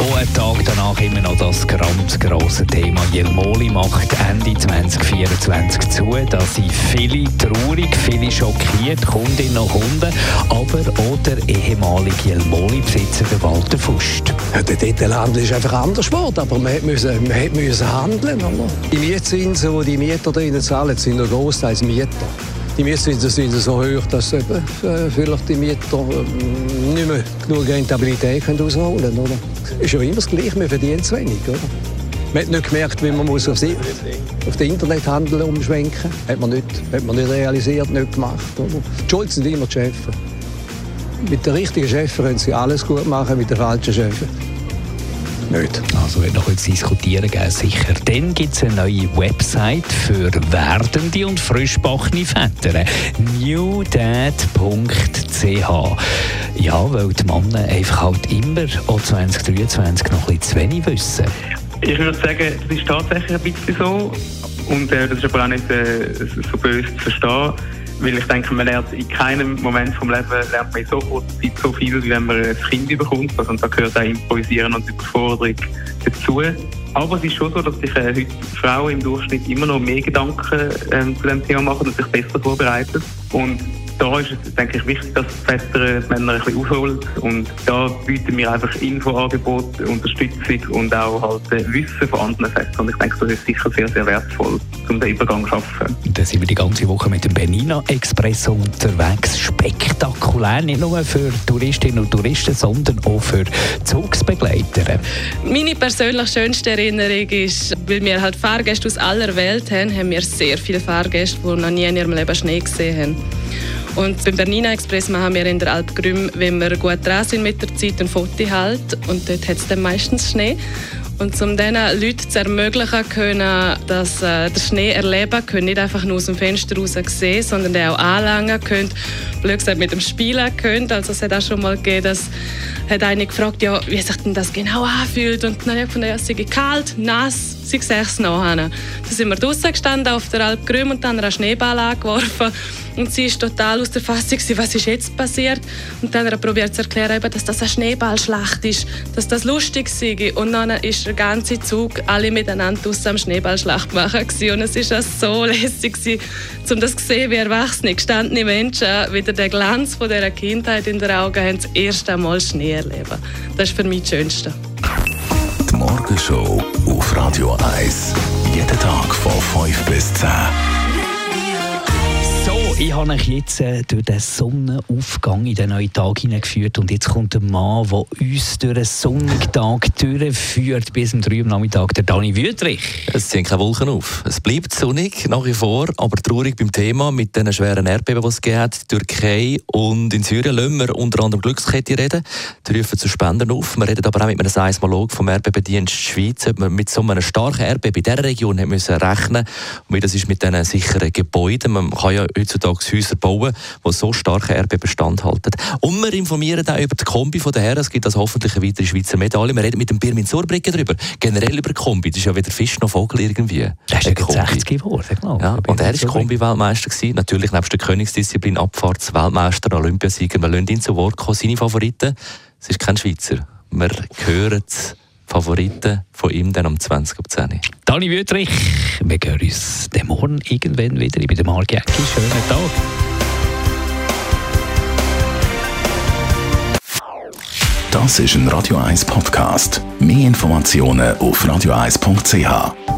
Und einen Tag danach immer noch das ganz grosse Thema. Jelmoli macht Ende 2024 zu. Da sind viele traurig, viele schockiert, Kundinnen und Kunden, aber auch der ehemalige Jelmoli-Besitzer, der Walter Fust. Ja, der Detailhandel ist einfach anders geworden, aber man musste man handeln. Oder? Die Mietzinsen, die die Mieter drinnen zahlen, sind nur großteils Mieter. Die Mietzinsen sind so hoch, dass eben, äh, vielleicht die Mieter äh, nicht mehr genug Rentabilität ausholen können. Oder? Ist ja immer das Gleiche, man verdient zu wenig. Oder? Man hat nicht gemerkt, wie man muss auf, auf den Internethandel umschwenken muss. Hat man nicht, hat man nicht realisiert, nicht gemacht. Oder? Die Schuld sind immer die Chefs. Mit den richtigen Chefs können sie alles gut machen, mit den falschen Chefs nicht. Also wird noch etwas diskutieren geben, sicher. Dann gibt es eine neue Website für werdende und frischbachene Väter. newdad.ch Ja, weil die Männer einfach halt immer auch 2023 noch ein bisschen zu wenig wissen. Ich würde sagen, das ist tatsächlich ein bisschen so. Und äh, das ist aber auch nicht äh, so böse zu verstehen. Weil ich denke, man lernt in keinem Moment vom Leben lernt man in so kurzer Zeit so viel, wie wenn man ein Kind bekommt. Also, und da gehört auch Improvisieren und Überforderung dazu. Aber es ist schon so, dass sich äh, heute Frauen im Durchschnitt immer noch mehr Gedanken ähm, zu dem Thema machen und sich besser vorbereiten. Und da ist es, denke ich, wichtig, dass die Väter die Männer ein bisschen aufholen. Und da bieten wir einfach Infoangebote, Unterstützung und auch halt äh, Wissen von anderen Vätern. Und ich denke, das ist sicher sehr, sehr wertvoll, um den Übergang zu schaffen. Da sind wir die ganze Woche mit dem Bernina Express unterwegs. Spektakulär, nicht nur für Touristinnen und Touristen, sondern auch für Zugsbegleiter. Meine persönlich schönste Erinnerung ist, weil wir halt Fahrgäste aus aller Welt haben, haben wir sehr viele Fahrgäste, die noch nie in ihrem Leben Schnee gesehen haben. Und beim Bernina Express machen wir in der Alp Grüm, wenn wir gut dran sind mit der Zeit, ein Foto halt. Und dort hat es dann meistens Schnee. Und um diesen Leuten zu ermöglichen, können, dass äh, der Schnee erleben können, nicht einfach nur aus dem Fenster raus sehen, sondern den auch anlangen können, blöd gesagt mit dem Spielen können. Also es hat auch schon mal gegeben, dass hat eine gefragt, ja, wie sich denn das genau anfühlt. Und dann habe ich gefunden, ja, es sei kalt, nass, sie sehe es nachher. Dann sind wir draußen gestanden auf der Alp Grüm und dann einen Schneeball angeworfen. Und sie ist total aus der Fassung, was ist jetzt passiert? Und dann hat er probiert zu erklären, dass das eine Schneeballschlacht ist, dass das lustig sei. Und dann ist der ganze Zug alle miteinander draussen am Schneeballschlacht machen. Und es war so lässig, um das zu sehen, wie erwachsene, gestandene Menschen wieder den Glanz von dieser Kindheit in den Augen haben, das erste Mal Schnee erleben. Das ist für mich das Schönste. Die Morgenshow auf Radio 1. Jeden Tag von 5 bis 10. Ich habe euch jetzt äh, durch den Sonnenaufgang in den neuen Tag hineingeführt und jetzt kommt ein Mann, der uns durch den Sonnentag durchführt bis um 3 Uhr Nachmittag, der Dani Wüthrich. Es ziehen keine Wolken auf. Es bleibt sonnig nach wie vor, aber traurig beim Thema mit den schweren Erdbeben, die es gegeben hat. Türkei und in Syrien lassen wir unter anderem Glückskette reden. Die rufen zu Spenden auf. Wir reden aber auch mit einem Seismolog vom Erdbebendienst Schweiz, ob man mit so einem starken Erdbeben in dieser Region haben müssen rechnen wie das ist mit diesen sicheren Gebäuden. Man kann ja heutzutage Häuser bauen, die so starke Erdbeben standhalten. Und wir informieren auch über die Kombi von der Herren. Es gibt also hoffentlich eine weitere Schweizer Medaille. Wir reden mit dem Birmin Surbriggen darüber. Generell über Kombi. Das ist ja weder Fisch noch Vogel irgendwie. Das ist ja 60 geworden, genau. Ja, und er war Kombi-Weltmeister. Natürlich nebst der Königsdisziplin Abfahrts-Weltmeister, Olympiasieger. Wir lassen ihn zu Wort kommen. Seine Favoriten, es ist kein Schweizer. Wir hören die Favoriten von ihm dann um 20 ab 10 Dani Wüthrich, wir hören uns den Morgen irgendwann wieder. Ich bin der Marc Jäcki. Schönen Tag. Das ist ein Radio 1 Podcast. Mehr Informationen auf radio1.ch.